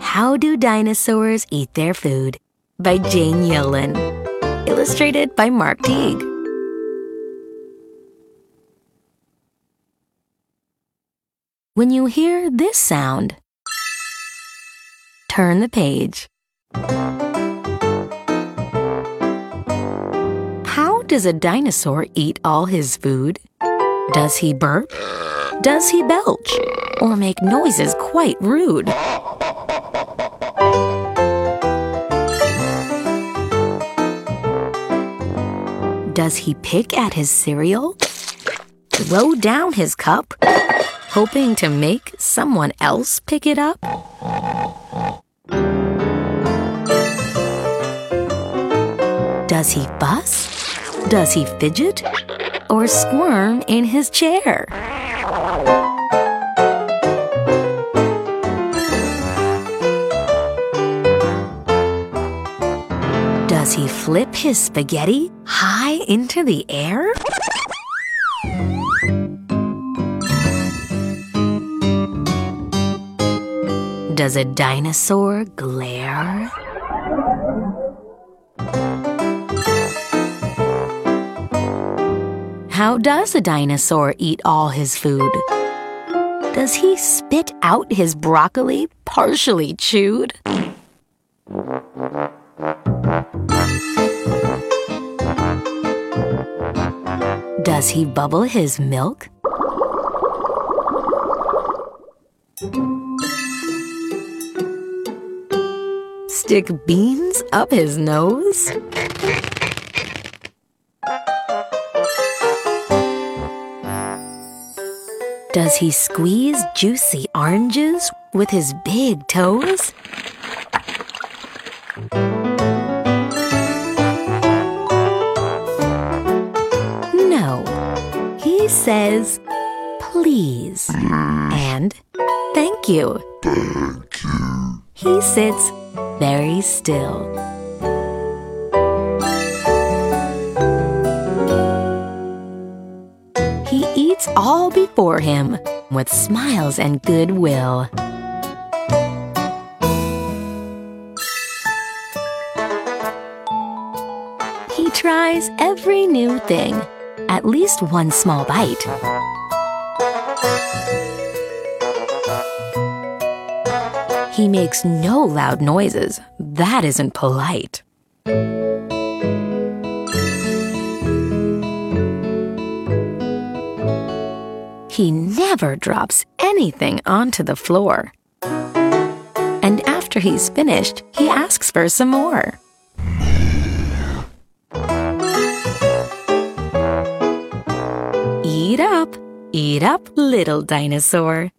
How Do Dinosaurs Eat Their Food? by Jane Yolen. Illustrated by Mark Teague. When you hear this sound, turn the page. How does a dinosaur eat all his food? Does he burp? Does he belch? Or make noises quite rude? Does he pick at his cereal? Throw down his cup? Hoping to make someone else pick it up? Does he fuss? Does he fidget? Or squirm in his chair? Does he flip his spaghetti high into the air? Does a dinosaur glare? How does a dinosaur eat all his food? Does he spit out his broccoli partially chewed? Does he bubble his milk? Stick beans up his nose? Does he squeeze juicy oranges with his big toes? No. He says, please. And thank you. Thank you. He sits very still. All before him with smiles and goodwill. He tries every new thing, at least one small bite. He makes no loud noises. That isn't polite. He never drops anything onto the floor. And after he's finished, he asks for some more. Eat up, eat up, little dinosaur.